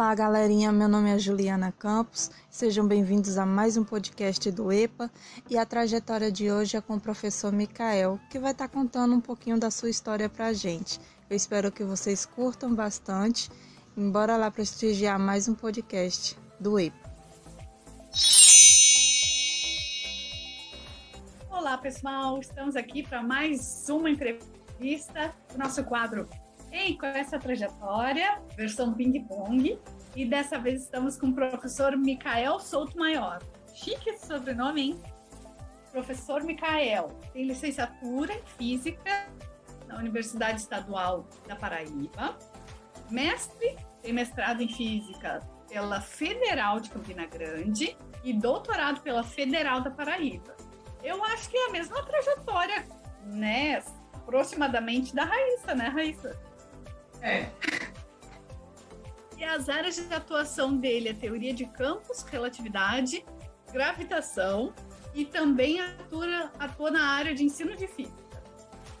Olá, galerinha. Meu nome é Juliana Campos. Sejam bem-vindos a mais um podcast do EPA. E a trajetória de hoje é com o professor Micael, que vai estar contando um pouquinho da sua história para a gente. Eu espero que vocês curtam bastante. Embora lá prestigiar mais um podcast do EPA. Olá, pessoal. Estamos aqui para mais uma entrevista do nosso quadro Ei, com essa trajetória, versão ping-pong. E dessa vez estamos com o professor Micael Souto Maior. Chique esse sobrenome, hein? Professor Micael tem licenciatura em Física na Universidade Estadual da Paraíba, mestre, tem mestrado em Física pela Federal de Campina Grande e doutorado pela Federal da Paraíba. Eu acho que é a mesma trajetória, né? Aproximadamente da Raíssa, né, Raíssa? É. E as áreas de atuação dele é teoria de campos, relatividade, gravitação e também atua, atua na área de ensino de física.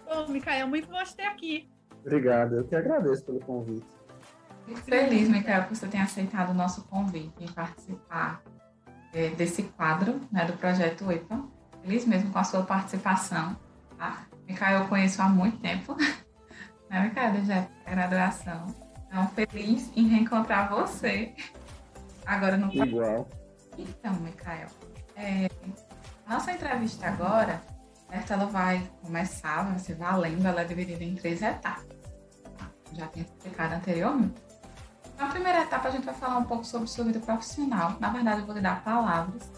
Bom, Micael, muito bom te ter aqui. Obrigado, eu que agradeço pelo convite. Fico feliz, Micael, que você tenha aceitado o nosso convite em participar é, desse quadro né, do projeto EPA. Feliz mesmo com a sua participação. Tá? Micael eu conheço há muito tempo. né, Micaela, já é graduação. Então, feliz em reencontrar você agora no Igual. Então, Micael, é, nossa entrevista agora, certo, ela vai começar, vai ser valendo, ela é dividida em três etapas. Tá? Já tinha explicado anteriormente. Na primeira etapa, a gente vai falar um pouco sobre sua vida profissional. Na verdade, eu vou lhe dar palavras.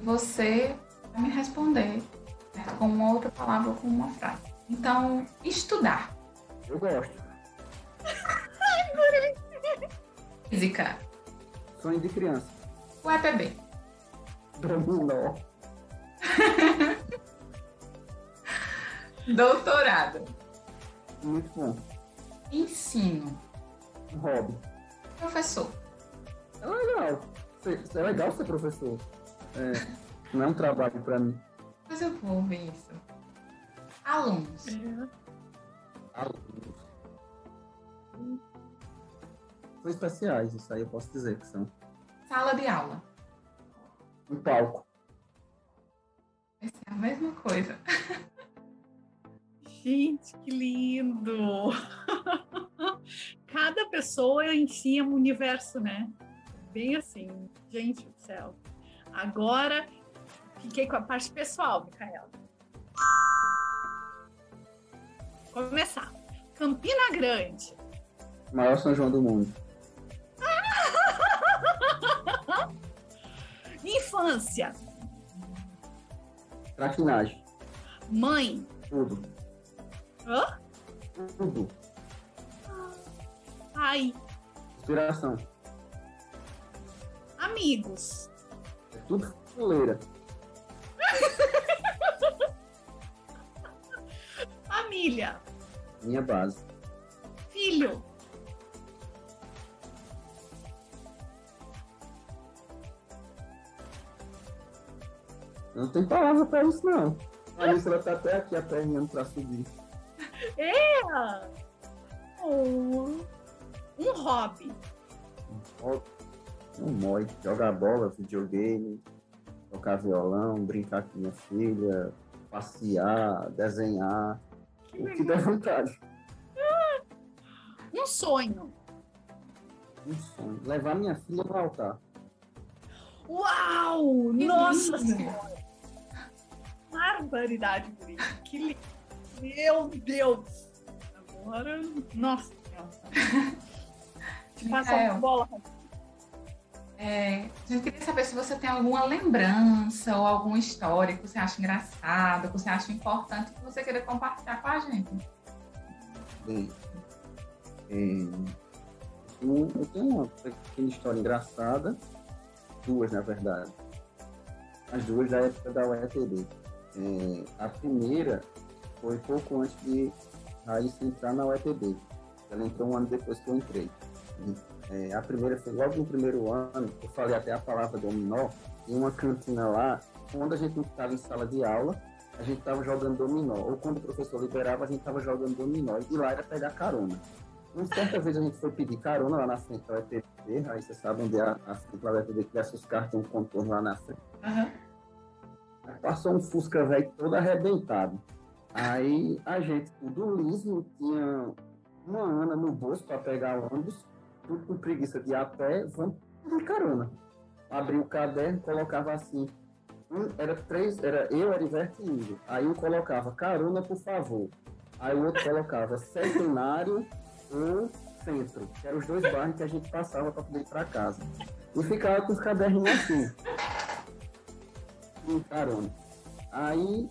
E você vai me responder certo? com uma outra palavra ou com uma frase. Então, estudar. Eu gosto. Física. Sonho de criança. O EPB. Dominó. Doutorado. Muito bom. Ensino. Hobby. Professor. É legal. É legal ser professor. É, não é um trabalho pra mim. Mas eu vou ver isso. Alunos. Alunos. São especiais, isso aí eu posso dizer que são. Sala de aula. Um palco. Vai ser a mesma coisa. Gente, que lindo! Cada pessoa em si é um universo, né? Bem assim. Gente do céu. Agora, fiquei com a parte pessoal, Micaela. Começar. Campina Grande. Maior São João do mundo. Infância. Traquinagem. Mãe. Tudo. Hã? Tudo. Pai. Inspiração. Amigos. É tudo fuleira. Família. Minha base. Filho. Não tenho palavra pra isso, não. A Alice, ela tá até aqui aperreando pra subir. É. Oh. Um hobby. Um mói. Jogar bola, videogame, tocar violão, brincar com minha filha, passear, desenhar. Que O que der vontade. Um sonho. Um sonho. Levar minha filha no altar. Uau! Que Nossa lindo. Senhora! Barbaridade, Guri. Que lindo. Meu Deus! Agora, nossa Senhora. Te passa Micael. uma bola. É, a gente queria saber se você tem alguma lembrança ou alguma história que você acha engraçada, que você acha importante, que você queira compartilhar com a gente. Bem, é, eu eu tenho uma pequena história engraçada, duas na verdade. As duas da época da UETB. É, a primeira foi pouco antes de Raíssa entrar na UETB. Ela entrou um ano depois que eu entrei. É, a primeira foi logo no primeiro ano, eu falei até a palavra dominó, em uma cantina lá, quando a gente estava em sala de aula, a gente estava jogando dominó. Ou quando o professor liberava, a gente estava jogando dominó. E lá era pegar carona. uma certa vez a gente foi pedir carona lá na frente da UETB, aí você sabe onde é a, a frente da UETB, que essas cartas tem um contorno lá na frente. Uhum. Passou um Fusca velho todo arrebentado. Aí a gente, tudo liso, tinha uma Ana no bolso para pegar o ônibus, tudo com preguiça de ir a pé, vamos pedir carona. Abri o caderno, colocava assim, um, era três, era eu, Eriverto e Índio. Aí um colocava carona, por favor. Aí o outro colocava centenário ou centro, que eram os dois bairros que a gente passava para poder ir para casa. E ficava com os caderninhos assim. Um carona. Aí,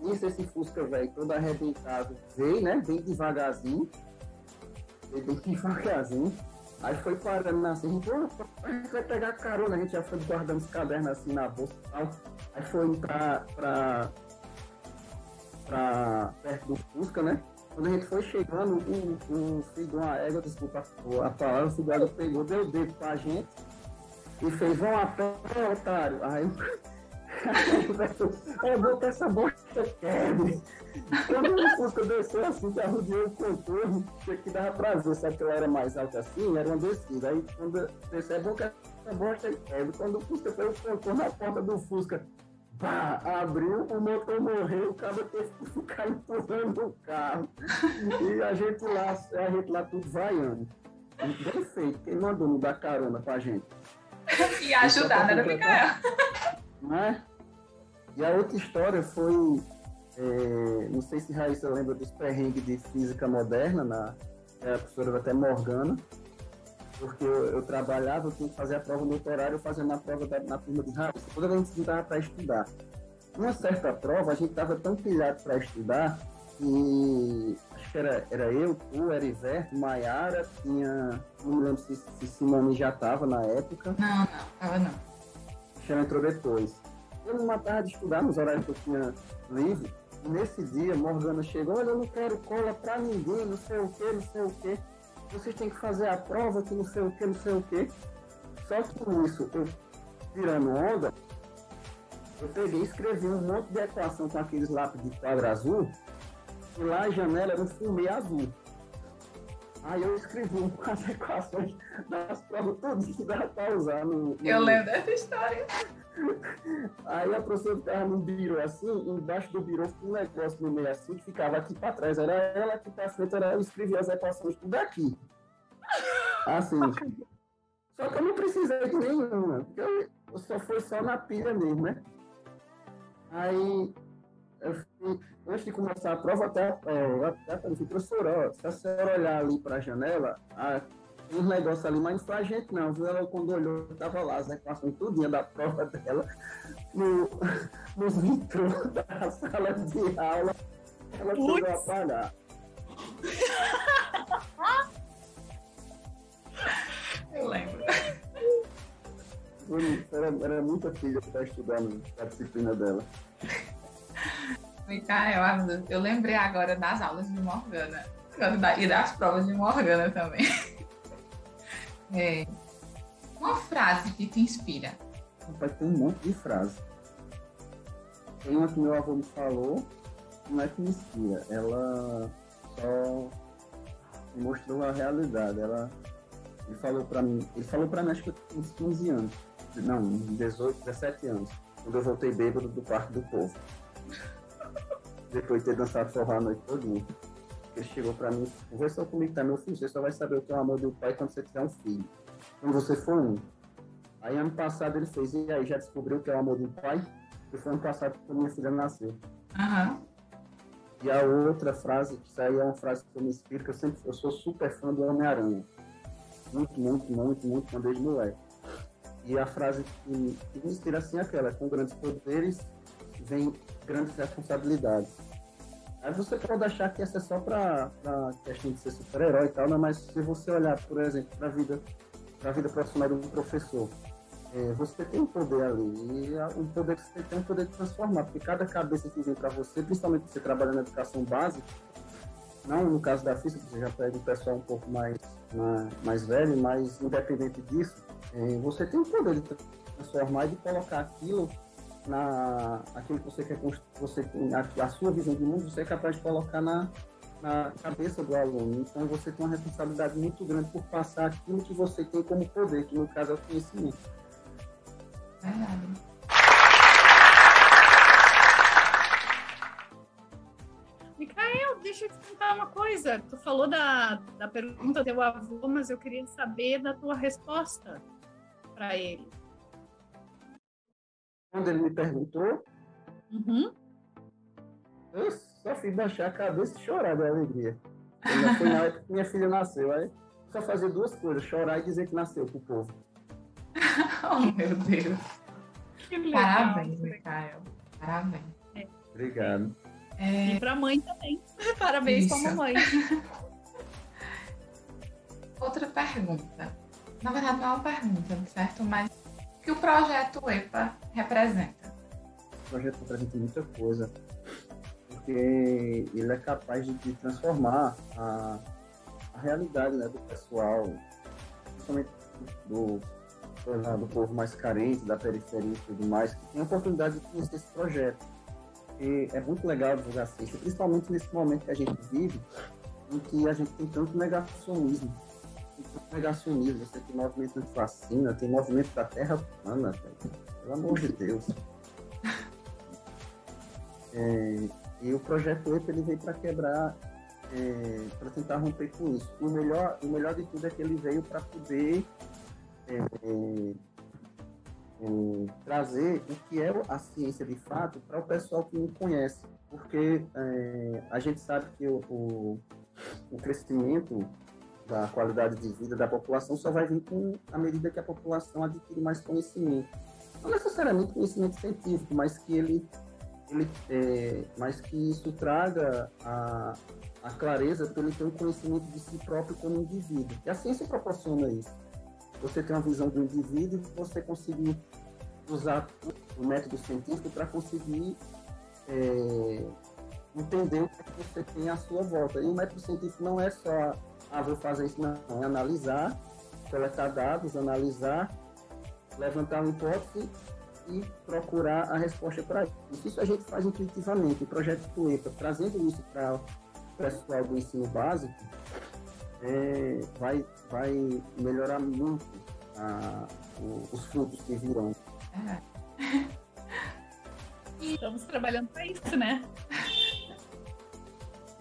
nisso esse Fusca velho, todo arrebentado, veio, né? Bem devagarzinho. Bem devagarzinho. Aí foi parando assim, a gente vai pegar carona, a gente já foi guardando os cadernos assim na bolsa e tal. Aí foi pra, pra, pra perto do Fusca, né? Quando a gente foi chegando, o, o filho de uma égua, desculpa a palavra, o filho da égua pegou, deu o dedo pra gente e fez, vão a pé, otário. Aí é que essa bosta quebre. Quando o Fusca desceu assim, que arrodeou o contorno, que dava pra ver, sabe que ela era mais alta assim, era uma descida. Aí quando desceu, é bom que essa bosta quebre. Quando o Fusca fez o contorno na porta do Fusca, pá, abriu, o motor morreu, o cara teve que ficar empurrando o carro. E a gente lá, a gente lá tudo vaiando. Bem feito, quem mandou me dar carona pra gente. E ajudar, né, Micael? Né? E a outra história foi, é, não sei se Raíssa lembra dos perrengues de física moderna, na é a professora até Morgana, porque eu, eu, trabalhava, eu tinha que fazer a prova no horário, fazendo a prova da, na turma de Raíssa, toda vez a gente estava para estudar. Uma certa prova, a gente estava tão pilhado para estudar que acho que era, era eu, tu, Eriverto, Maiara, tinha. Não me lembro se, se Simone já estava na época. Não, não, estava não. Chama entrou depois. Eu numa tarde de estudar, nos horários que eu tinha livre, e nesse dia Morgana chegou, olha, eu não quero cola pra ninguém, não sei o que, não sei o que. Vocês têm que fazer a prova que não sei o que, não sei o que. Só que com isso, eu tirando onda, eu peguei e escrevi um monte de equação com aqueles lápis de quadro azul, e lá a janela era um fumê azul. Aí eu escrevi umas equações das provas todas que dava para usar no, no. Eu lembro dessa história. Aí a professora ficava no biro assim, embaixo do biro um negócio no meio assim, que ficava aqui para trás. Era ela aqui para frente, era eu escrevia as equações tudo aqui. Assim. Só que eu não precisei de nenhuma, porque eu, só foi só na pilha mesmo, né? Aí fui, antes de começar a prova, até, é, até falei, professora, se a senhora olhar ali para a janela, a, uns negócios ali, mas não foi a gente não, viu? Ela quando olhou, tava lá as equações tudinha da prova dela, no, nos vitrôs da sala de aula, ela chegou a apagar. Eu lembro. Era, era muita filha para estudar a disciplina dela. Micael, eu lembrei agora das aulas de Morgana e das provas de Morgana também. É. Uma frase que te inspira. Rapaz, tem um monte de frase. Tem uma que meu avô me falou, não é que me inspira, ela só me mostrou a realidade. Ela, ele falou para mim, ele falou para mim acho que eu tinha uns 15 anos, não, 18, 17 anos, quando eu voltei bêbado do quarto do povo depois de ter dançado forró a noite todinha. Ele chegou para mim, conversou comigo, tá, meu filho, você só vai saber o que é o amor do pai quando você tiver um filho. Quando você for um. Aí ano passado ele fez, e aí já descobriu o que é o amor do pai? E foi ano passado que minha filha nasceu. Uhum. E a outra frase, que aí é uma frase que eu me inspiro, que eu sempre eu sou super fã do Homem-Aranha. Muito, muito, muito, muito fã desde moleque. E a frase que, que me inspira assim é aquela, com grandes poderes vem grandes responsabilidades. Aí você pode achar que essa é só para questão de ser super-herói e tal, né? mas se você olhar, por exemplo, para a vida, a vida profissional de um professor, é, você tem um poder ali, e um poder que você tem um poder de transformar, porque cada cabeça que vem para você, principalmente você trabalha na educação básica, não no caso da física, você já pega o pessoal um pouco mais, mais, mais velho, mas independente disso, é, você tem o poder de transformar e de colocar aquilo na aquilo que você quer você a, a, sua visão de mundo você é capaz de colocar na, na cabeça do aluno. Então você tem uma responsabilidade muito grande por passar aquilo que você tem como poder, que no caso é o conhecimento. Micael, deixa eu te contar uma coisa. Tu falou da, da pergunta do teu avô, mas eu queria saber da tua resposta para ele. Quando ele me perguntou, Uhum. eu só fui baixar a cabeça e chorar de alegria. Na minha filha nasceu. Aí só fazer duas coisas, chorar e dizer que nasceu pro povo. Oh, meu Deus. Que legal. Parabéns, Micael. Parabéns. Obrigado. É, E para a mãe também. Parabéns Isso. para a mamãe. outra pergunta. Na verdade, não é uma pergunta, certo? Mas que o projeto EPA representa? O projeto representa muita coisa. Porque ele é capaz de, de transformar a, a realidade né, do pessoal, principalmente do, do, do povo mais carente, da periferia e tudo mais, que tem a oportunidade de conhecer esse projeto. E é muito legal divulgar ciência, principalmente nesse momento que a gente vive, em que a gente tem tanto negacionismo. Negacionismo, você tem movimento anti-vacina, tem movimento da terra plana, velho. pelo amor de Deus. É, e o projeto EPA ele veio para quebrar, é, para tentar romper com isso. O melhor, o melhor de tudo é que ele veio para poder é, é, é, trazer o que é a ciência de fato para o pessoal que não conhece. Porque é, a gente sabe que o, o, o crescimento da qualidade de vida da população só vai vir com a medida que a população adquire mais conhecimento. Não necessariamente conhecimento científico, mas que ele ele, é, mas que isso traga a, a clareza para ele ter um conhecimento de si próprio como indivíduo. E a ciência proporciona isso. Você tem uma visão do indivíduo e você conseguir usar o método científico para conseguir é, entender o que você tem à sua volta. E o método científico não é só, ah, vou fazer isso, não. É analisar, coletar dados, analisar, levantar uma hipótese e procurar a resposta para isso. Isso a gente faz intuitivamente. O projeto Tuepa, trazendo isso para o pessoal do ensino básico, é, vai, vai melhorar muito a, o, os frutos que virão. É. Estamos trabalhando para isso, né?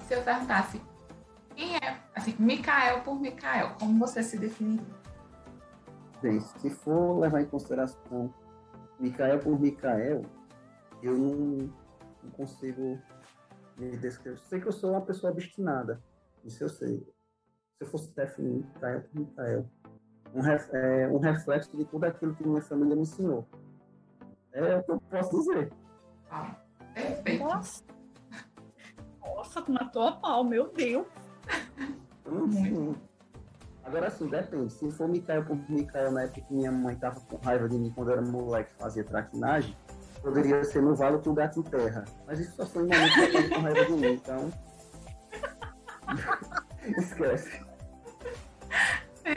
Se eu perguntasse quem é, assim, Micael por Micael, como você se definiria? Bem, se for levar em consideração Micael por Micael, eu não, não consigo me descrever. Sei que eu sou uma pessoa obstinada, isso eu sei. Se eu fosse definir Micael por Micael, um, ref, é, um reflexo de tudo aquilo que minha família me ensinou. É o que eu posso dizer. Ah, perfeito. Nossa. Nossa, matou a pau, meu Deus. Agora sim, depende. Se for Micael por Micael na época que minha mãe tava com raiva de mim quando eu era moleque fazia traquinagem, poderia ser no valo que o gato enterra. Mas isso só foi em momentos que ela tava com raiva de mim, então. Esquece. Eu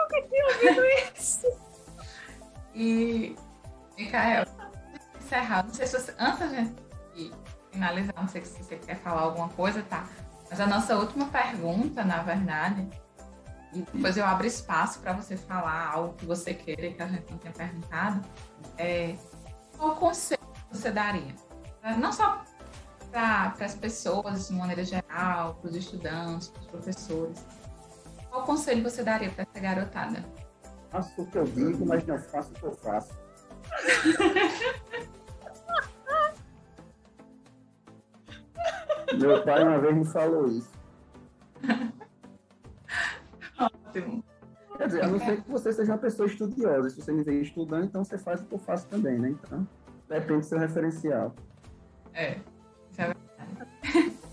nunca tinha ouvido isso. E, Micael, encerrar, não sei se você, antes da gente finalizar, não sei se você quer falar alguma coisa, tá? Mas a nossa última pergunta, na verdade, e depois eu abro espaço para você falar algo que você queira que a gente não tenha perguntado, é qual conselho você daria? Não só para as pessoas, de maneira geral, para os estudantes, para os professores. Qual conselho você daria para essa garotada? Faço o que eu digo, mas não faço o que eu faço. Meu pai uma vez me falou isso. Ótimo. Quer dizer, a não ser que você seja uma pessoa estudiosa. Se você me vê estudando, então você faz o que eu faço também, né? Então, depende do seu referencial. É, isso é verdade.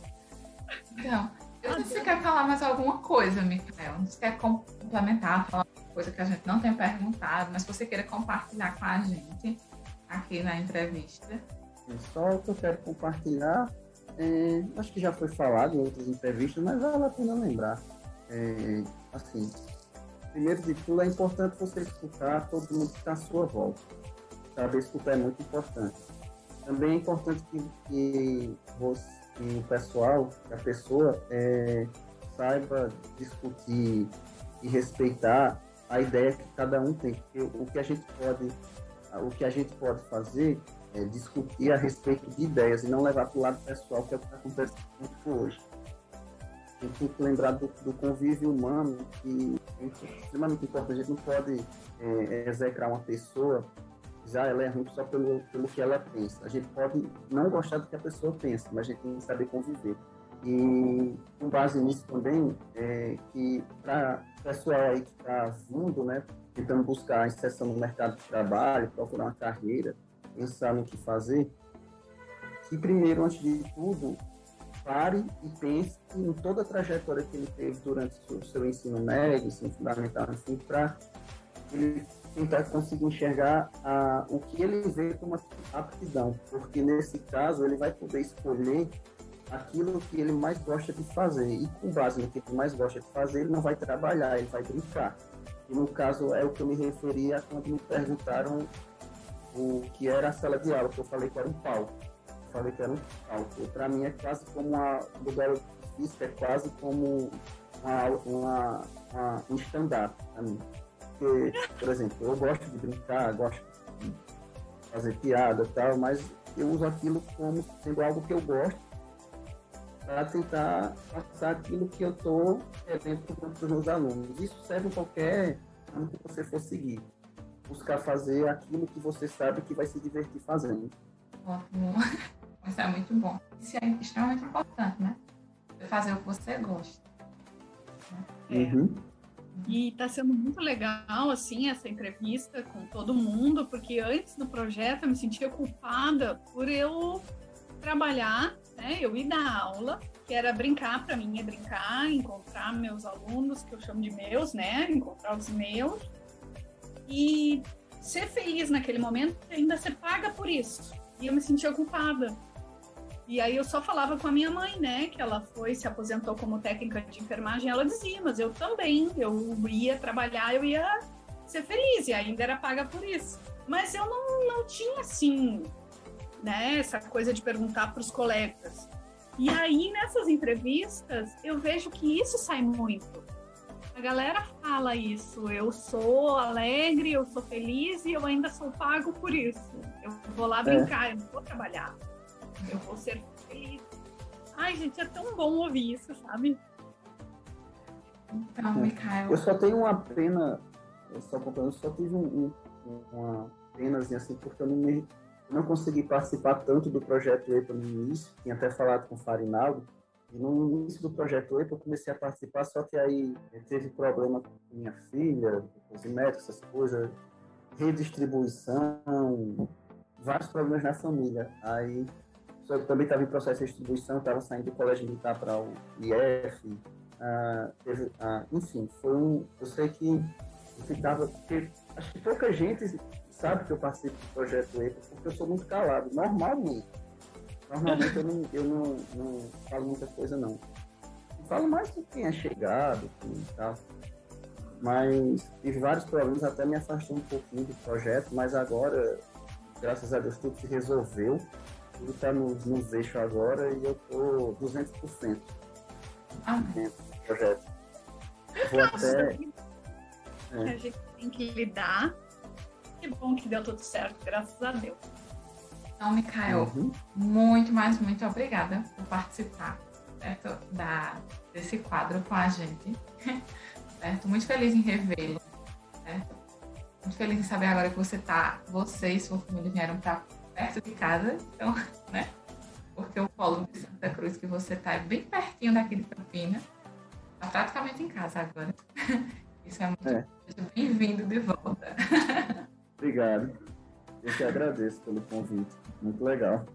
Então, eu não sei se você quer falar mais alguma coisa, Micael. Você quer complementar, falar uma coisa que a gente não tem perguntado, mas se você queira compartilhar com a gente aqui na entrevista. É só o que eu quero compartilhar, é, acho que já foi falado em outras entrevistas, mas vale a pena lembrar. É, assim, primeiro de tudo, é importante você escutar todo mundo que está à sua volta. Saber escutar é muito importante. Também é importante que, que você, que o pessoal, que a pessoa é, saiba discutir e respeitar a ideia que cada um tem. Porque o que a gente pode, o que a gente pode fazer é discutir a respeito de ideias e não levar para o lado pessoal, que é o que está acontecendo hoje. A gente tem que lembrar do, do convívio humano, que é extremamente importante. A gente não pode é, execrar uma pessoa já ela é ruim só pelo, pelo que ela pensa. A gente pode não gostar do que a pessoa pensa, mas a gente tem que saber conviver. E com base nisso também, é, que para o pessoal aí que está vindo, né, tentando buscar a inserção no mercado de trabalho, procurar uma carreira, pensar no que fazer, que primeiro, antes de tudo, pare e pense em toda a trajetória que ele teve durante o seu ensino médio, ensino fundamental, enfim, para ele tentar conseguir enxergar ah, o que ele vê como aptidão, porque nesse caso ele vai poder escolher aquilo que ele mais gosta de fazer e com base no que ele mais gosta de fazer ele não vai trabalhar, ele vai brincar. E no caso é o que eu me referia quando me perguntaram o que era a sala de aula, que eu falei que era um palco. Eu falei que era um palco. Para mim é quase como uma modelo física, é quase como uma, uma, uma um stand-up para mim. Porque, por exemplo, eu gosto de brincar, gosto de fazer piada e tal, mas eu uso aquilo como sendo algo que eu gosto para tentar passar aquilo que eu estou querendo para os meus alunos. Isso serve em qualquer ano que você for seguir. Buscar fazer aquilo que você sabe que vai se divertir fazendo. Ótimo. Isso é muito bom. Isso é extremamente importante, né? Fazer o que você gosta. Uhum. E está sendo muito legal, assim, essa entrevista com todo mundo, porque antes do projeto eu me sentia culpada por eu trabalhar, né? Eu ir dar aula, que era brincar para mim, é brincar, encontrar meus alunos, que eu chamo de meus, né? Encontrar os meus. E ser feliz naquele momento ainda ser paga por isso. E eu me sentia culpada. E aí eu só falava com a minha mãe, né? Que ela foi, se aposentou como técnica de enfermagem. Ela dizia, mas eu também. Eu ia trabalhar, eu ia ser feliz. E ainda era paga por isso. Mas eu não, não tinha, assim, né? Essa coisa de perguntar para os colegas. E aí, nessas entrevistas, eu vejo que isso sai muito. A galera fala isso. Eu sou alegre, eu sou feliz e eu ainda sou pago por isso. Eu vou lá é. brincar, é. eu não vou trabalhar eu vou ser feliz. Ai, gente, é tão bom ouvir isso, sabe? Então, Mikael. Eu só tenho uma pena, eu só, eu só tive um, um, uma penazinha assim, porque eu não, me, não consegui participar tanto do projeto EPA no início, tinha até falado com o Farinaldo, no início do projeto EPA eu comecei a participar, só que aí teve problema com minha filha, com os médicos, essas coisas, redistribuição, vários problemas na família. Aí eu também estava em processo de distribuição, estava saindo do colégio militar para o IF. Uh, teve, uh, enfim, foi um. Eu sei que ficava. Acho que pouca gente sabe que eu participo do projeto EPA, porque eu sou muito calado, normalmente. Normalmente eu, não, eu não, não falo muita coisa, não. Eu falo mais com quem é chegado tal. Mas tive vários problemas, até me afastou um pouquinho do projeto, mas agora, graças a Deus, tudo se resolveu tudo está nos, nos eixos agora e eu estou 200% ah. dentro do projeto. Vou até. É. A gente tem que lidar. Que bom que deu tudo certo, graças a Deus. Então, Mikael, uhum. muito, mais muito obrigada por participar certo? Da, desse quadro com a gente. Certo? Muito feliz em revê-lo. Muito feliz em saber agora que você tá, você e sua família vieram para perto de casa, então, né? Porque o polo de Santa Cruz que você tá é bem pertinho daqui de Campina. Tá praticamente em casa agora. Isso é muito é. bem-vindo de volta. Obrigado. Eu te agradeço pelo convite. Muito legal.